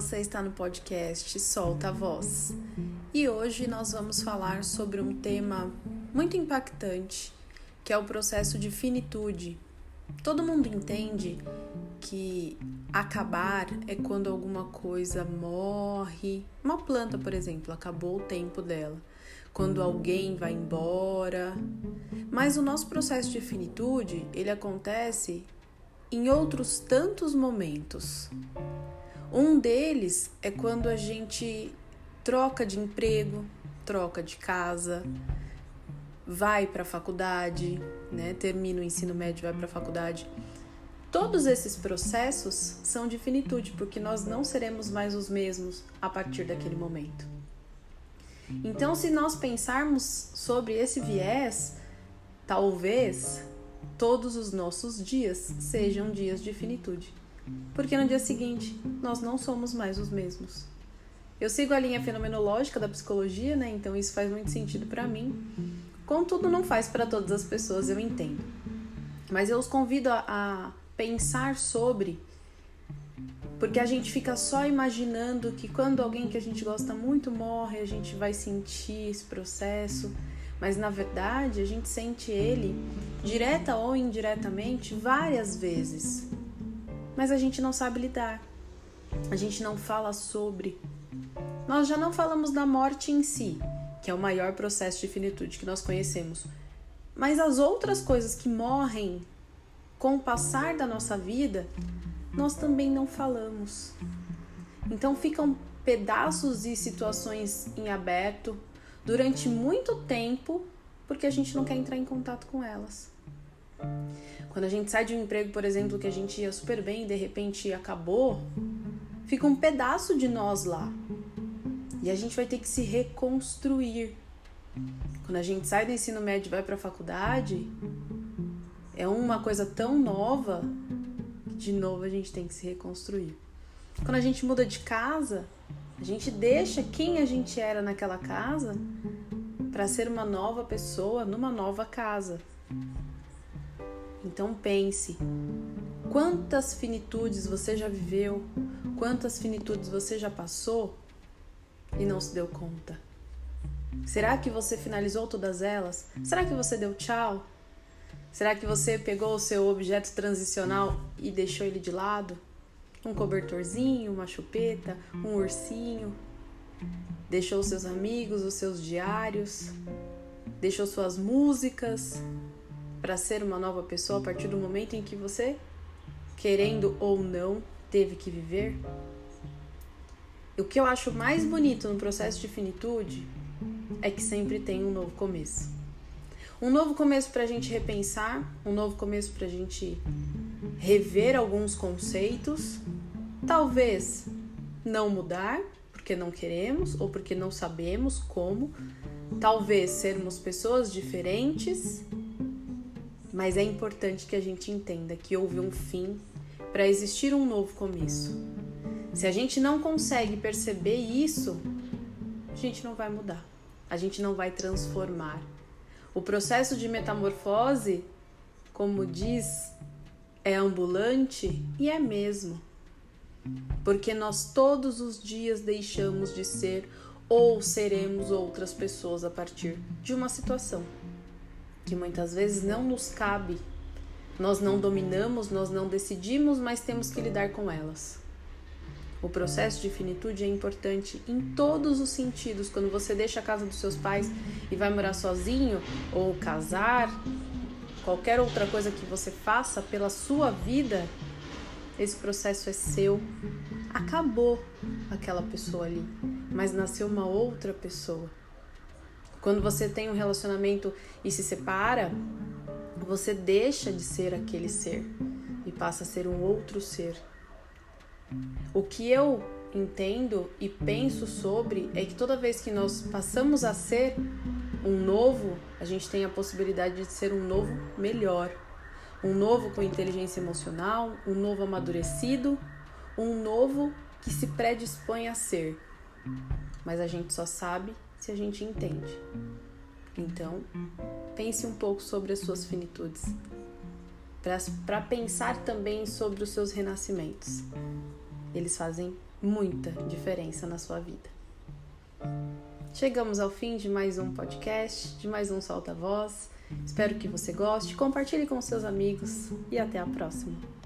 você está no podcast Solta a Voz. E hoje nós vamos falar sobre um tema muito impactante, que é o processo de finitude. Todo mundo entende que acabar é quando alguma coisa morre. Uma planta, por exemplo, acabou o tempo dela. Quando alguém vai embora. Mas o nosso processo de finitude, ele acontece em outros tantos momentos. Um deles é quando a gente troca de emprego, troca de casa, vai para a faculdade, né? termina o ensino médio, vai para a faculdade. Todos esses processos são de finitude, porque nós não seremos mais os mesmos a partir daquele momento. Então, se nós pensarmos sobre esse viés, talvez todos os nossos dias sejam dias de finitude porque no dia seguinte nós não somos mais os mesmos. Eu sigo a linha fenomenológica da psicologia, né? Então isso faz muito sentido para mim. Contudo, não faz para todas as pessoas, eu entendo. Mas eu os convido a, a pensar sobre, porque a gente fica só imaginando que quando alguém que a gente gosta muito morre, a gente vai sentir esse processo. Mas na verdade, a gente sente ele, direta ou indiretamente, várias vezes mas a gente não sabe lidar. A gente não fala sobre. Nós já não falamos da morte em si, que é o maior processo de finitude que nós conhecemos. Mas as outras coisas que morrem com o passar da nossa vida, nós também não falamos. Então ficam pedaços e situações em aberto durante muito tempo porque a gente não quer entrar em contato com elas. Quando a gente sai de um emprego, por exemplo, que a gente ia super bem e de repente acabou, fica um pedaço de nós lá. E a gente vai ter que se reconstruir. Quando a gente sai do ensino médio e vai para a faculdade, é uma coisa tão nova que de novo a gente tem que se reconstruir. Quando a gente muda de casa, a gente deixa quem a gente era naquela casa para ser uma nova pessoa numa nova casa. Então pense: quantas finitudes você já viveu? Quantas finitudes você já passou e não se deu conta? Será que você finalizou todas elas? Será que você deu tchau? Será que você pegou o seu objeto transicional e deixou ele de lado? Um cobertorzinho, uma chupeta, um ursinho? Deixou seus amigos, os seus diários? Deixou suas músicas? Para ser uma nova pessoa a partir do momento em que você, querendo ou não, teve que viver? O que eu acho mais bonito no processo de finitude é que sempre tem um novo começo. Um novo começo para a gente repensar, um novo começo para a gente rever alguns conceitos, talvez não mudar, porque não queremos ou porque não sabemos como, talvez sermos pessoas diferentes mas é importante que a gente entenda que houve um fim para existir um novo começo. Se a gente não consegue perceber isso, a gente não vai mudar, a gente não vai transformar. O processo de metamorfose, como diz, é ambulante e é mesmo. Porque nós todos os dias deixamos de ser ou seremos outras pessoas a partir de uma situação que muitas vezes não nos cabe. Nós não dominamos, nós não decidimos, mas temos que lidar com elas. O processo de finitude é importante em todos os sentidos. Quando você deixa a casa dos seus pais e vai morar sozinho, ou casar, qualquer outra coisa que você faça pela sua vida, esse processo é seu. Acabou aquela pessoa ali, mas nasceu uma outra pessoa. Quando você tem um relacionamento e se separa, você deixa de ser aquele ser e passa a ser um outro ser. O que eu entendo e penso sobre é que toda vez que nós passamos a ser um novo, a gente tem a possibilidade de ser um novo melhor. Um novo com inteligência emocional, um novo amadurecido, um novo que se predispõe a ser. Mas a gente só sabe se a gente entende. Então, pense um pouco sobre as suas finitudes, para pensar também sobre os seus renascimentos. Eles fazem muita diferença na sua vida. Chegamos ao fim de mais um podcast, de mais um Solta Voz. Espero que você goste, compartilhe com seus amigos e até a próxima.